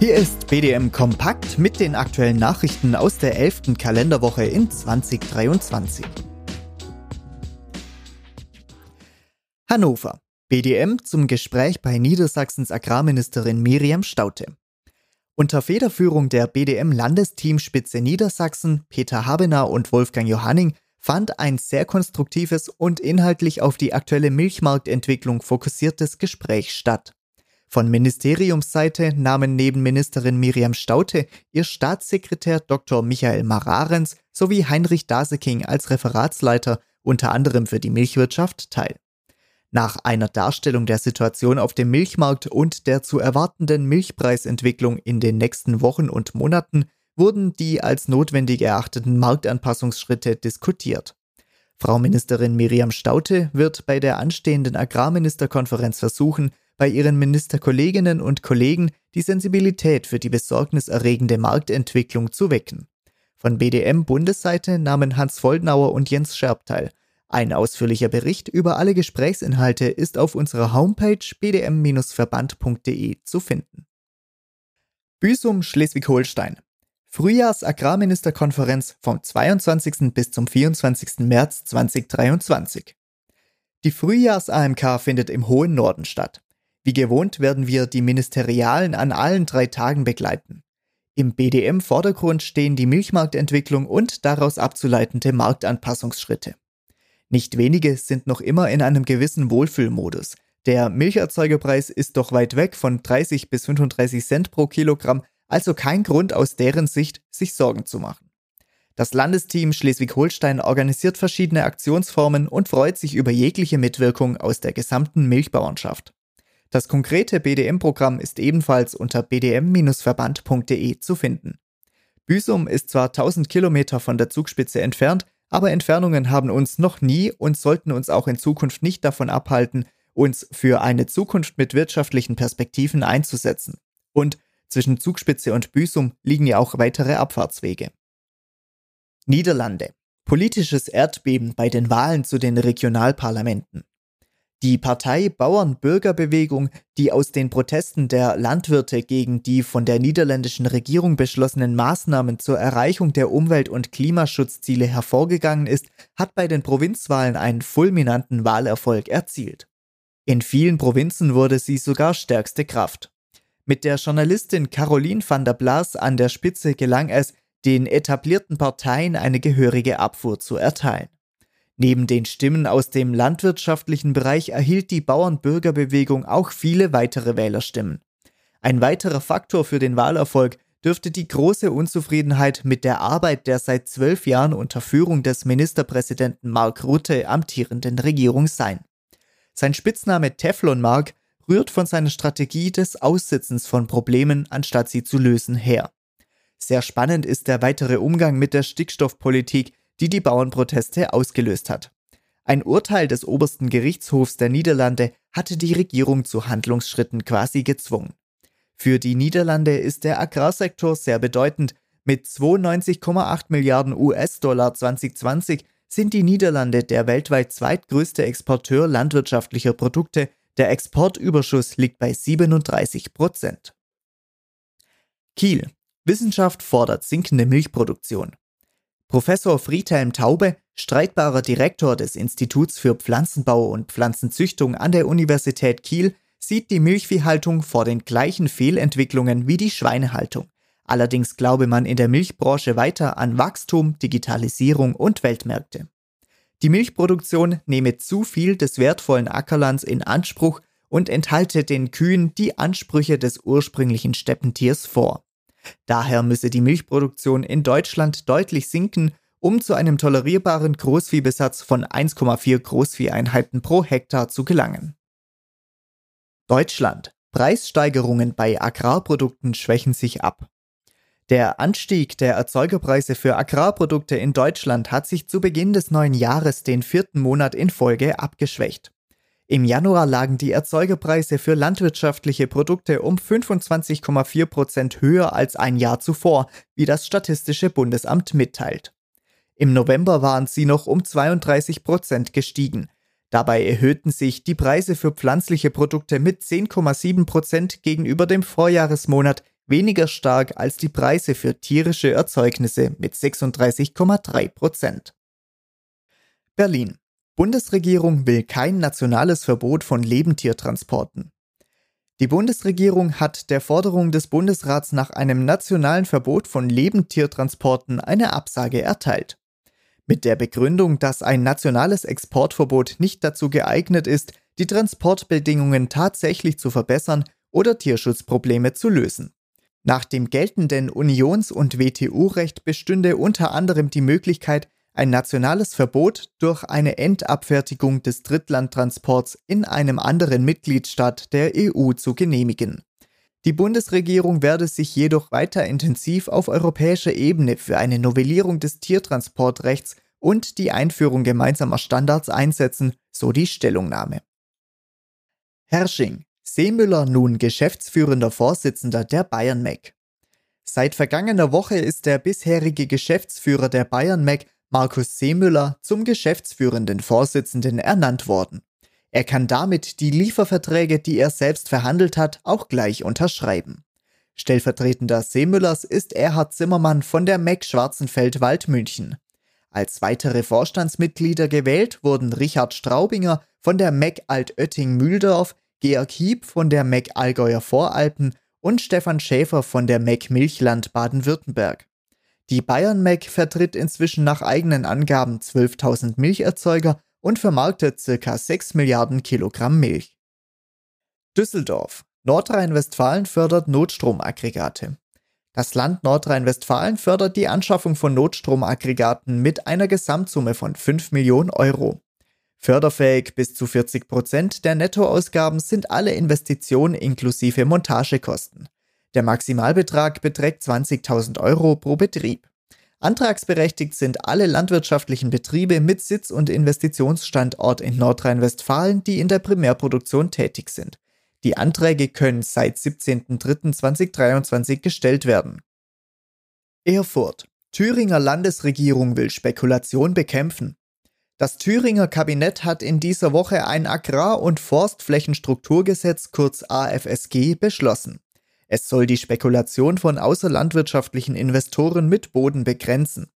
Hier ist BDM Kompakt mit den aktuellen Nachrichten aus der 11. Kalenderwoche in 2023. Hannover. BDM zum Gespräch bei Niedersachsens Agrarministerin Miriam Staute. Unter Federführung der BDM-Landesteamspitze Niedersachsen, Peter Habener und Wolfgang Johanning fand ein sehr konstruktives und inhaltlich auf die aktuelle Milchmarktentwicklung fokussiertes Gespräch statt. Von Ministeriumsseite nahmen neben Ministerin Miriam Staute ihr Staatssekretär Dr. Michael Mararens sowie Heinrich Daseking als Referatsleiter unter anderem für die Milchwirtschaft teil. Nach einer Darstellung der Situation auf dem Milchmarkt und der zu erwartenden Milchpreisentwicklung in den nächsten Wochen und Monaten wurden die als notwendig erachteten Marktanpassungsschritte diskutiert. Frau Ministerin Miriam Staute wird bei der anstehenden Agrarministerkonferenz versuchen, bei ihren Ministerkolleginnen und Kollegen die Sensibilität für die besorgniserregende Marktentwicklung zu wecken. Von BDM-Bundesseite nahmen Hans Voldnauer und Jens Scherb teil. Ein ausführlicher Bericht über alle Gesprächsinhalte ist auf unserer Homepage bdm-verband.de zu finden. Büsum Schleswig-Holstein. Frühjahrs-Agrarministerkonferenz vom 22. bis zum 24. März 2023. Die Frühjahrs-AMK findet im hohen Norden statt. Wie gewohnt werden wir die Ministerialen an allen drei Tagen begleiten. Im BDM-Vordergrund stehen die Milchmarktentwicklung und daraus abzuleitende Marktanpassungsschritte. Nicht wenige sind noch immer in einem gewissen Wohlfühlmodus. Der Milcherzeugerpreis ist doch weit weg von 30 bis 35 Cent pro Kilogramm, also kein Grund aus deren Sicht, sich Sorgen zu machen. Das Landesteam Schleswig-Holstein organisiert verschiedene Aktionsformen und freut sich über jegliche Mitwirkung aus der gesamten Milchbauernschaft. Das konkrete BDM-Programm ist ebenfalls unter bdm-verband.de zu finden. Büsum ist zwar 1000 Kilometer von der Zugspitze entfernt, aber Entfernungen haben uns noch nie und sollten uns auch in Zukunft nicht davon abhalten, uns für eine Zukunft mit wirtschaftlichen Perspektiven einzusetzen. Und zwischen Zugspitze und Büsum liegen ja auch weitere Abfahrtswege. Niederlande. Politisches Erdbeben bei den Wahlen zu den Regionalparlamenten. Die Partei Bauern-Bürgerbewegung, die aus den Protesten der Landwirte gegen die von der niederländischen Regierung beschlossenen Maßnahmen zur Erreichung der Umwelt- und Klimaschutzziele hervorgegangen ist, hat bei den Provinzwahlen einen fulminanten Wahlerfolg erzielt. In vielen Provinzen wurde sie sogar stärkste Kraft. Mit der Journalistin Caroline van der Blas an der Spitze gelang es, den etablierten Parteien eine gehörige Abfuhr zu erteilen. Neben den Stimmen aus dem landwirtschaftlichen Bereich erhielt die Bauernbürgerbewegung auch viele weitere Wählerstimmen. Ein weiterer Faktor für den Wahlerfolg dürfte die große Unzufriedenheit mit der Arbeit der seit zwölf Jahren unter Führung des Ministerpräsidenten Mark Rutte amtierenden Regierung sein. Sein Spitzname Teflon Mark rührt von seiner Strategie des Aussitzens von Problemen, anstatt sie zu lösen, her. Sehr spannend ist der weitere Umgang mit der Stickstoffpolitik, die die Bauernproteste ausgelöst hat. Ein Urteil des obersten Gerichtshofs der Niederlande hatte die Regierung zu Handlungsschritten quasi gezwungen. Für die Niederlande ist der Agrarsektor sehr bedeutend. Mit 92,8 Milliarden US-Dollar 2020 sind die Niederlande der weltweit zweitgrößte Exporteur landwirtschaftlicher Produkte. Der Exportüberschuss liegt bei 37 Prozent. Kiel. Wissenschaft fordert sinkende Milchproduktion. Professor Friedhelm Taube, streitbarer Direktor des Instituts für Pflanzenbau und Pflanzenzüchtung an der Universität Kiel, sieht die Milchviehhaltung vor den gleichen Fehlentwicklungen wie die Schweinehaltung. Allerdings glaube man in der Milchbranche weiter an Wachstum, Digitalisierung und Weltmärkte. Die Milchproduktion nehme zu viel des wertvollen Ackerlands in Anspruch und enthalte den Kühen die Ansprüche des ursprünglichen Steppentiers vor. Daher müsse die Milchproduktion in Deutschland deutlich sinken, um zu einem tolerierbaren Großviehbesatz von 1,4 Großvieheinheiten pro Hektar zu gelangen. Deutschland. Preissteigerungen bei Agrarprodukten schwächen sich ab. Der Anstieg der Erzeugerpreise für Agrarprodukte in Deutschland hat sich zu Beginn des neuen Jahres den vierten Monat in Folge abgeschwächt. Im Januar lagen die Erzeugerpreise für landwirtschaftliche Produkte um 25,4 Prozent höher als ein Jahr zuvor, wie das Statistische Bundesamt mitteilt. Im November waren sie noch um 32 Prozent gestiegen. Dabei erhöhten sich die Preise für pflanzliche Produkte mit 10,7 Prozent gegenüber dem Vorjahresmonat, weniger stark als die Preise für tierische Erzeugnisse mit 36,3 Prozent. Berlin. Bundesregierung will kein nationales Verbot von Lebendtiertransporten. Die Bundesregierung hat der Forderung des Bundesrats nach einem nationalen Verbot von Lebendtiertransporten eine Absage erteilt. Mit der Begründung, dass ein nationales Exportverbot nicht dazu geeignet ist, die Transportbedingungen tatsächlich zu verbessern oder Tierschutzprobleme zu lösen. Nach dem geltenden Unions- und WTO-Recht bestünde unter anderem die Möglichkeit, ein nationales Verbot durch eine Endabfertigung des Drittlandtransports in einem anderen Mitgliedstaat der EU zu genehmigen. Die Bundesregierung werde sich jedoch weiter intensiv auf europäischer Ebene für eine Novellierung des Tiertransportrechts und die Einführung gemeinsamer Standards einsetzen, so die Stellungnahme. Herrsching, Seemüller nun geschäftsführender Vorsitzender der Bayern Mac. Seit vergangener Woche ist der bisherige Geschäftsführer der Bayern Mac Markus Seemüller zum geschäftsführenden Vorsitzenden ernannt worden. Er kann damit die Lieferverträge, die er selbst verhandelt hat, auch gleich unterschreiben. Stellvertretender Seemüllers ist Erhard Zimmermann von der MEC Schwarzenfeld-Wald München. Als weitere Vorstandsmitglieder gewählt wurden Richard Straubinger von der MEC Altötting-Mühldorf, Georg Hieb von der MEC Allgäuer Voralpen und Stefan Schäfer von der MEC Milchland Baden-Württemberg. Die Bayern Mac vertritt inzwischen nach eigenen Angaben 12.000 Milcherzeuger und vermarktet ca. 6 Milliarden Kilogramm Milch. Düsseldorf. Nordrhein-Westfalen fördert Notstromaggregate. Das Land Nordrhein-Westfalen fördert die Anschaffung von Notstromaggregaten mit einer Gesamtsumme von 5 Millionen Euro. Förderfähig bis zu 40 Prozent der Nettoausgaben sind alle Investitionen inklusive Montagekosten. Der Maximalbetrag beträgt 20.000 Euro pro Betrieb. Antragsberechtigt sind alle landwirtschaftlichen Betriebe mit Sitz- und Investitionsstandort in Nordrhein-Westfalen, die in der Primärproduktion tätig sind. Die Anträge können seit 17.03.2023 gestellt werden. Erfurt. Thüringer Landesregierung will Spekulation bekämpfen. Das Thüringer Kabinett hat in dieser Woche ein Agrar- und Forstflächenstrukturgesetz kurz AFSG beschlossen. Es soll die Spekulation von außerlandwirtschaftlichen Investoren mit Boden begrenzen.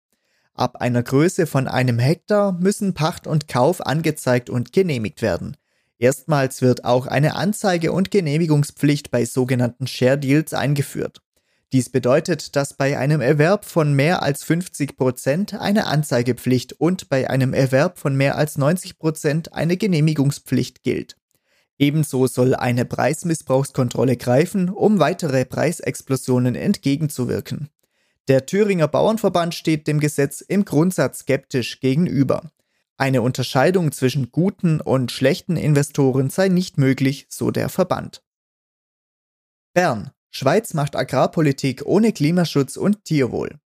Ab einer Größe von einem Hektar müssen Pacht und Kauf angezeigt und genehmigt werden. Erstmals wird auch eine Anzeige- und Genehmigungspflicht bei sogenannten Share Deals eingeführt. Dies bedeutet, dass bei einem Erwerb von mehr als 50 Prozent eine Anzeigepflicht und bei einem Erwerb von mehr als 90 Prozent eine Genehmigungspflicht gilt. Ebenso soll eine Preismissbrauchskontrolle greifen, um weitere Preisexplosionen entgegenzuwirken. Der Thüringer Bauernverband steht dem Gesetz im Grundsatz skeptisch gegenüber. Eine Unterscheidung zwischen guten und schlechten Investoren sei nicht möglich, so der Verband. Bern. Schweiz macht Agrarpolitik ohne Klimaschutz und Tierwohl.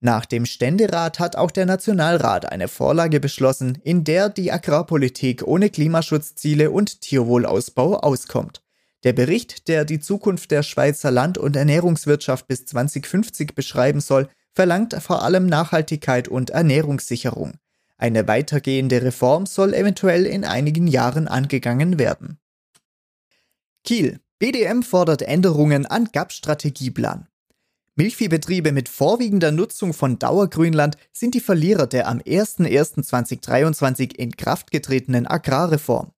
Nach dem Ständerat hat auch der Nationalrat eine Vorlage beschlossen, in der die Agrarpolitik ohne Klimaschutzziele und Tierwohlausbau auskommt. Der Bericht, der die Zukunft der Schweizer Land- und Ernährungswirtschaft bis 2050 beschreiben soll, verlangt vor allem Nachhaltigkeit und Ernährungssicherung. Eine weitergehende Reform soll eventuell in einigen Jahren angegangen werden. Kiel. BDM fordert Änderungen an GAP-Strategieplan. Milchviehbetriebe mit vorwiegender Nutzung von Dauergrünland sind die Verlierer der am 01.01.2023 in Kraft getretenen Agrarreform.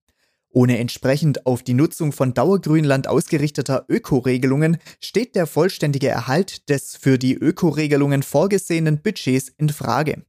Ohne entsprechend auf die Nutzung von Dauergrünland ausgerichteter Ökoregelungen steht der vollständige Erhalt des für die Ökoregelungen vorgesehenen Budgets in Frage.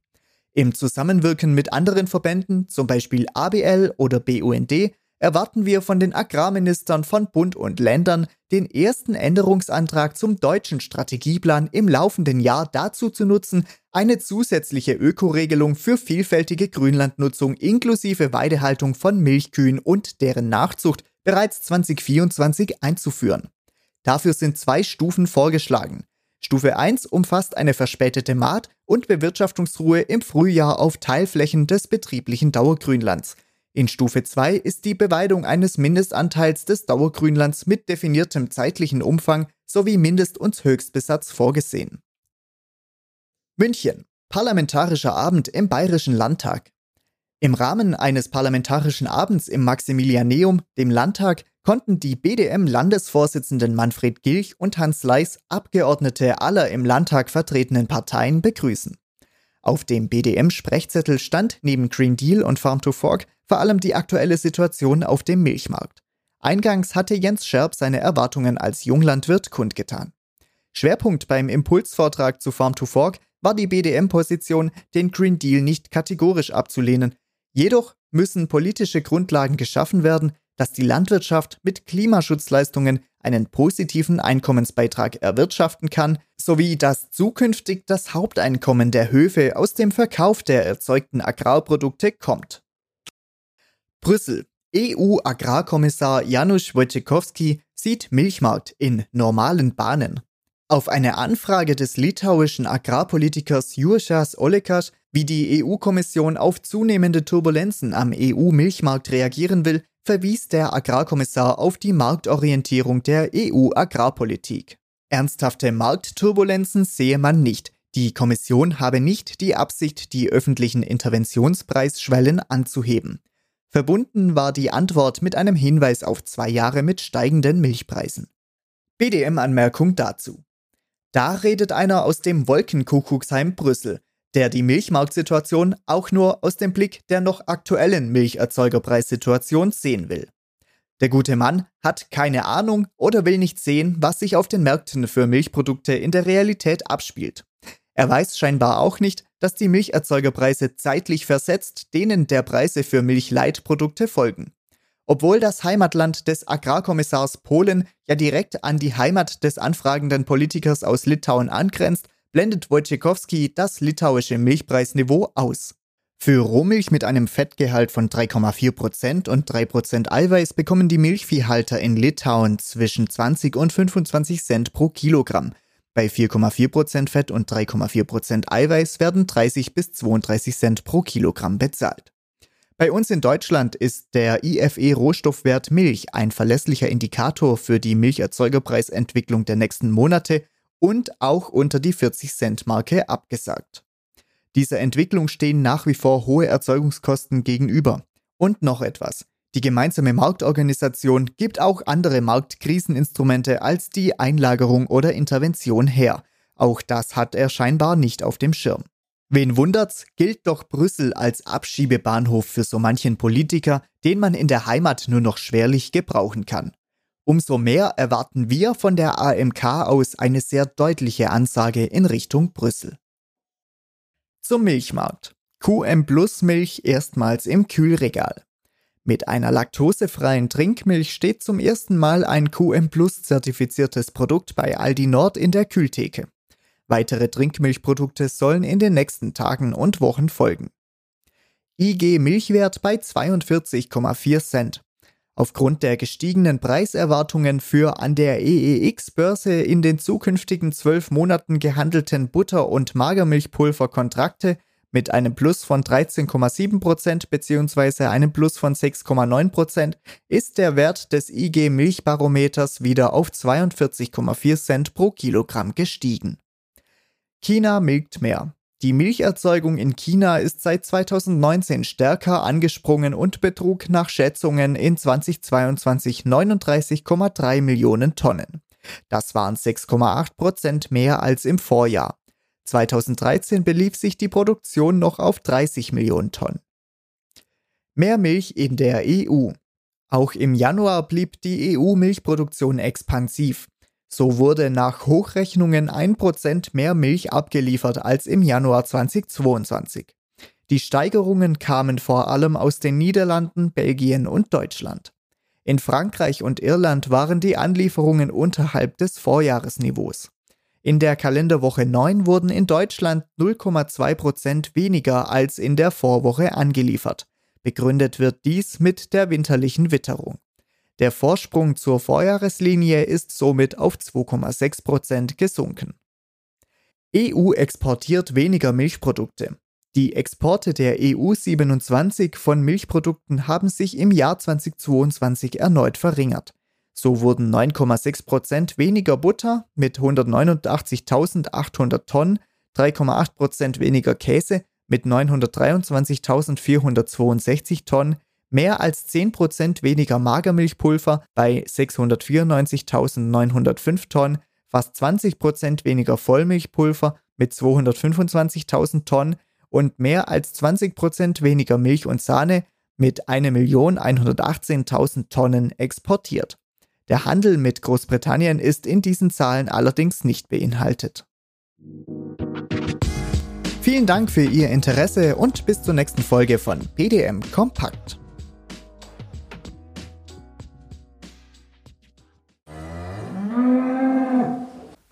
Im Zusammenwirken mit anderen Verbänden, zum Beispiel ABL oder BUND, erwarten wir von den Agrarministern von Bund und Ländern den ersten Änderungsantrag zum deutschen Strategieplan im laufenden Jahr dazu zu nutzen, eine zusätzliche Ökoregelung für vielfältige Grünlandnutzung inklusive Weidehaltung von Milchkühen und deren Nachzucht bereits 2024 einzuführen. Dafür sind zwei Stufen vorgeschlagen. Stufe 1 umfasst eine verspätete Maat- und Bewirtschaftungsruhe im Frühjahr auf Teilflächen des betrieblichen Dauergrünlands – in Stufe 2 ist die Beweidung eines Mindestanteils des Dauergrünlands mit definiertem zeitlichen Umfang sowie Mindest- und Höchstbesatz vorgesehen. München. Parlamentarischer Abend im Bayerischen Landtag. Im Rahmen eines parlamentarischen Abends im Maximilianeum, dem Landtag, konnten die BDM-Landesvorsitzenden Manfred Gilch und Hans Leis Abgeordnete aller im Landtag vertretenen Parteien begrüßen. Auf dem BDM-Sprechzettel stand neben Green Deal und Farm to Fork vor allem die aktuelle Situation auf dem Milchmarkt. Eingangs hatte Jens Scherb seine Erwartungen als Junglandwirt kundgetan. Schwerpunkt beim Impulsvortrag zu Farm to Fork war die BDM-Position, den Green Deal nicht kategorisch abzulehnen. Jedoch müssen politische Grundlagen geschaffen werden, dass die Landwirtschaft mit Klimaschutzleistungen einen positiven Einkommensbeitrag erwirtschaften kann, sowie dass zukünftig das Haupteinkommen der Höfe aus dem Verkauf der erzeugten Agrarprodukte kommt. Brüssel. EU-Agrarkommissar Janusz Wojciechowski sieht Milchmarkt in normalen Bahnen. Auf eine Anfrage des litauischen Agrarpolitikers Juršas Olekas, wie die EU-Kommission auf zunehmende Turbulenzen am EU-Milchmarkt reagieren will, verwies der Agrarkommissar auf die Marktorientierung der EU-Agrarpolitik. Ernsthafte Marktturbulenzen sehe man nicht. Die Kommission habe nicht die Absicht, die öffentlichen Interventionspreisschwellen anzuheben. Verbunden war die Antwort mit einem Hinweis auf zwei Jahre mit steigenden Milchpreisen. BDM-Anmerkung dazu. Da redet einer aus dem Wolkenkuckucksheim Brüssel, der die Milchmarktsituation auch nur aus dem Blick der noch aktuellen Milcherzeugerpreissituation sehen will. Der gute Mann hat keine Ahnung oder will nicht sehen, was sich auf den Märkten für Milchprodukte in der Realität abspielt. Er weiß scheinbar auch nicht, dass die Milcherzeugerpreise zeitlich versetzt denen der Preise für Milchleitprodukte folgen. Obwohl das Heimatland des Agrarkommissars Polen ja direkt an die Heimat des anfragenden Politikers aus Litauen angrenzt, blendet Wojciechowski das litauische Milchpreisniveau aus. Für Rohmilch mit einem Fettgehalt von 3,4% und 3% Eiweiß bekommen die Milchviehhalter in Litauen zwischen 20 und 25 Cent pro Kilogramm. Bei 4,4% Fett und 3,4% Eiweiß werden 30 bis 32 Cent pro Kilogramm bezahlt. Bei uns in Deutschland ist der IFE-Rohstoffwert Milch ein verlässlicher Indikator für die Milcherzeugerpreisentwicklung der nächsten Monate und auch unter die 40-Cent-Marke abgesagt. Dieser Entwicklung stehen nach wie vor hohe Erzeugungskosten gegenüber. Und noch etwas. Die gemeinsame Marktorganisation gibt auch andere Marktkriseninstrumente als die Einlagerung oder Intervention her. Auch das hat er scheinbar nicht auf dem Schirm. Wen wundert's, gilt doch Brüssel als Abschiebebahnhof für so manchen Politiker, den man in der Heimat nur noch schwerlich gebrauchen kann. Umso mehr erwarten wir von der AMK aus eine sehr deutliche Ansage in Richtung Brüssel. Zum Milchmarkt. QM Plus Milch erstmals im Kühlregal. Mit einer laktosefreien Trinkmilch steht zum ersten Mal ein QM Plus zertifiziertes Produkt bei Aldi Nord in der Kühltheke. Weitere Trinkmilchprodukte sollen in den nächsten Tagen und Wochen folgen. IG Milchwert bei 42,4 Cent. Aufgrund der gestiegenen Preiserwartungen für an der EEX-Börse in den zukünftigen zwölf Monaten gehandelten Butter- und Magermilchpulverkontrakte mit einem Plus von 13,7% bzw. einem Plus von 6,9% ist der Wert des IG Milchbarometers wieder auf 42,4 Cent pro Kilogramm gestiegen. China milkt mehr. Die Milcherzeugung in China ist seit 2019 stärker angesprungen und betrug nach Schätzungen in 2022 39,3 Millionen Tonnen. Das waren 6,8 Prozent mehr als im Vorjahr. 2013 belief sich die Produktion noch auf 30 Millionen Tonnen. Mehr Milch in der EU. Auch im Januar blieb die EU-Milchproduktion expansiv. So wurde nach Hochrechnungen 1% mehr Milch abgeliefert als im Januar 2022. Die Steigerungen kamen vor allem aus den Niederlanden, Belgien und Deutschland. In Frankreich und Irland waren die Anlieferungen unterhalb des Vorjahresniveaus. In der Kalenderwoche 9 wurden in Deutschland 0,2% weniger als in der Vorwoche angeliefert. Begründet wird dies mit der winterlichen Witterung. Der Vorsprung zur Vorjahreslinie ist somit auf 2,6 Prozent gesunken. EU exportiert weniger Milchprodukte. Die Exporte der EU 27 von Milchprodukten haben sich im Jahr 2022 erneut verringert. So wurden 9,6 Prozent weniger Butter mit 189.800 Tonnen, 3,8 Prozent weniger Käse mit 923.462 Tonnen, mehr als 10% weniger Magermilchpulver bei 694.905 Tonnen, fast 20% weniger Vollmilchpulver mit 225.000 Tonnen und mehr als 20% weniger Milch und Sahne mit 1.118.000 Tonnen exportiert. Der Handel mit Großbritannien ist in diesen Zahlen allerdings nicht beinhaltet. Vielen Dank für Ihr Interesse und bis zur nächsten Folge von PDM Kompakt.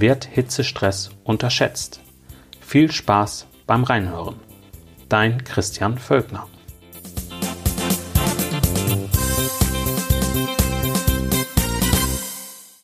wird Hitzestress unterschätzt? Viel Spaß beim Reinhören. Dein Christian Völkner.